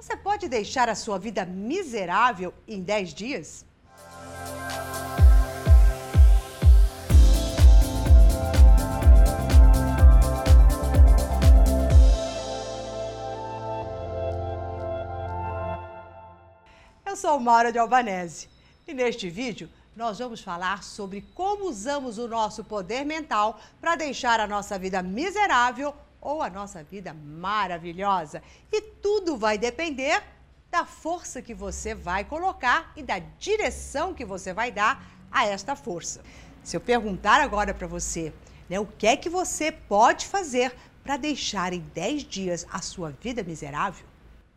Você pode deixar a sua vida miserável em 10 dias? Eu sou Maura de Albanese e neste vídeo nós vamos falar sobre como usamos o nosso poder mental para deixar a nossa vida miserável ou a nossa vida maravilhosa. E tudo vai depender da força que você vai colocar e da direção que você vai dar a esta força. Se eu perguntar agora para você, né, o que é que você pode fazer para deixar em 10 dias a sua vida miserável,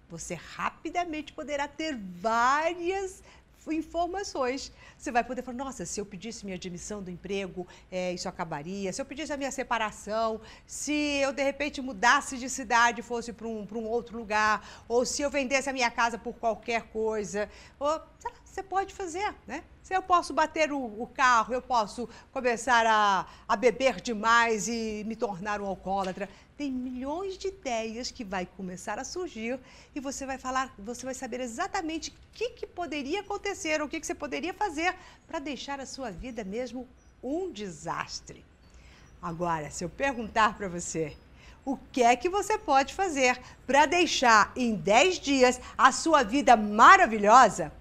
você rapidamente poderá ter várias informações. Você vai poder falar, nossa, se eu pedisse minha admissão do emprego, é, isso acabaria. Se eu pedisse a minha separação, se eu de repente mudasse de cidade, fosse para um, um outro lugar, ou se eu vendesse a minha casa por qualquer coisa, ou, lá, você pode fazer, né? Se eu posso bater o, o carro, eu posso começar a, a beber demais e me tornar um alcoólatra tem milhões de ideias que vai começar a surgir e você vai falar, você vai saber exatamente o que, que poderia acontecer, o que, que você poderia fazer para deixar a sua vida mesmo um desastre. Agora, se eu perguntar para você, o que é que você pode fazer para deixar em 10 dias a sua vida maravilhosa?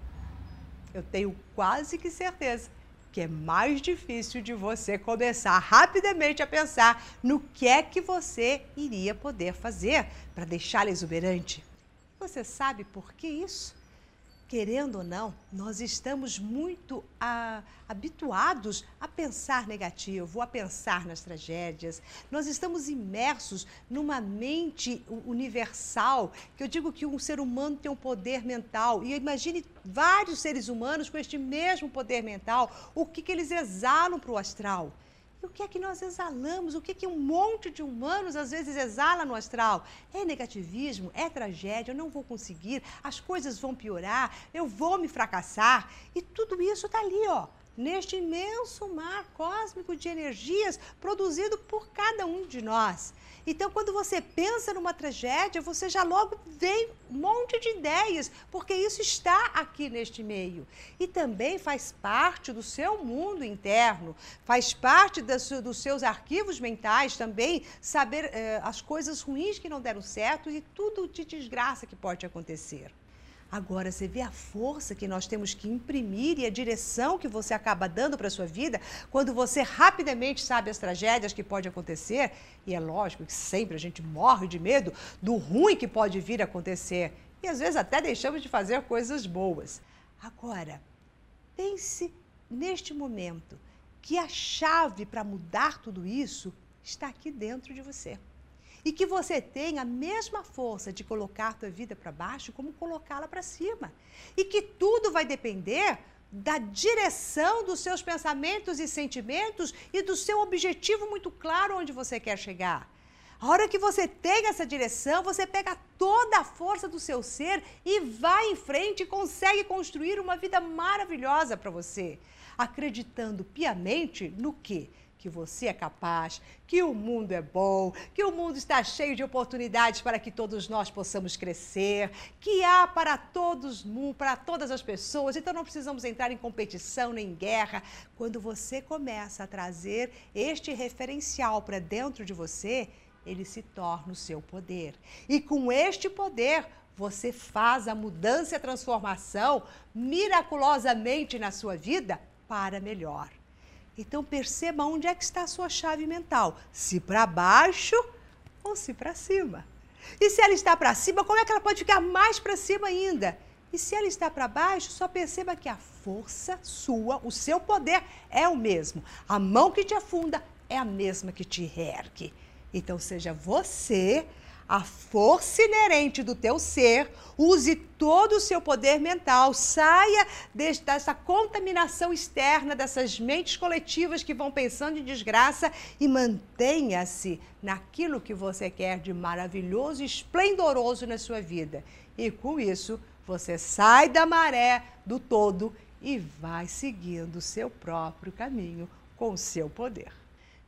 Eu tenho quase que certeza que é mais difícil de você começar rapidamente a pensar no que é que você iria poder fazer para deixá-la exuberante. Você sabe por que isso? Querendo ou não, nós estamos muito a, habituados a pensar negativo, a pensar nas tragédias. Nós estamos imersos numa mente universal, que eu digo que um ser humano tem um poder mental. E imagine vários seres humanos com este mesmo poder mental, o que, que eles exalam para o astral. E o que é que nós exalamos? O que, é que um monte de humanos às vezes exala no astral? É negativismo? É tragédia? Eu não vou conseguir, as coisas vão piorar, eu vou me fracassar. E tudo isso está ali, ó neste imenso mar cósmico de energias produzido por cada um de nós. Então, quando você pensa numa tragédia, você já logo vem um monte de ideias, porque isso está aqui neste meio. E também faz parte do seu mundo interno, faz parte das, dos seus arquivos mentais também, saber eh, as coisas ruins que não deram certo e tudo de desgraça que pode acontecer. Agora, você vê a força que nós temos que imprimir e a direção que você acaba dando para a sua vida quando você rapidamente sabe as tragédias que pode acontecer. E é lógico que sempre a gente morre de medo do ruim que pode vir a acontecer. E às vezes até deixamos de fazer coisas boas. Agora, pense neste momento que a chave para mudar tudo isso está aqui dentro de você e que você tenha a mesma força de colocar a tua vida para baixo como colocá-la para cima. E que tudo vai depender da direção dos seus pensamentos e sentimentos e do seu objetivo muito claro onde você quer chegar. A hora que você tem essa direção, você pega toda a força do seu ser e vai em frente e consegue construir uma vida maravilhosa para você, acreditando piamente no que que você é capaz, que o mundo é bom, que o mundo está cheio de oportunidades para que todos nós possamos crescer, que há para todos, para todas as pessoas, então não precisamos entrar em competição nem em guerra. Quando você começa a trazer este referencial para dentro de você, ele se torna o seu poder. E com este poder, você faz a mudança e a transformação miraculosamente na sua vida para melhor. Então perceba onde é que está a sua chave mental, se para baixo ou se para cima. E se ela está para cima, como é que ela pode ficar mais para cima ainda? E se ela está para baixo, só perceba que a força sua, o seu poder é o mesmo. A mão que te afunda é a mesma que te ergue. Então seja você a força inerente do teu ser, use todo o seu poder mental, saia dessa contaminação externa, dessas mentes coletivas que vão pensando em desgraça e mantenha-se naquilo que você quer de maravilhoso e esplendoroso na sua vida. E com isso, você sai da maré do todo e vai seguindo o seu próprio caminho com o seu poder.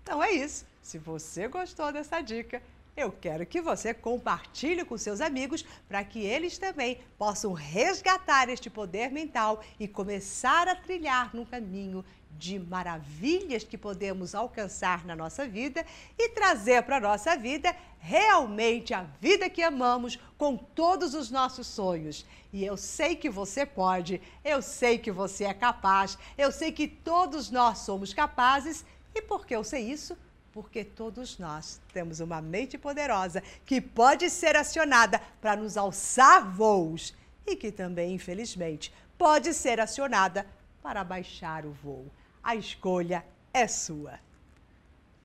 Então é isso. Se você gostou dessa dica, eu quero que você compartilhe com seus amigos para que eles também possam resgatar este poder mental e começar a trilhar num caminho de maravilhas que podemos alcançar na nossa vida e trazer para a nossa vida realmente a vida que amamos com todos os nossos sonhos. E eu sei que você pode, eu sei que você é capaz, eu sei que todos nós somos capazes. E por que eu sei isso? Porque todos nós temos uma mente poderosa que pode ser acionada para nos alçar voos e que também, infelizmente, pode ser acionada para baixar o voo. A escolha é sua.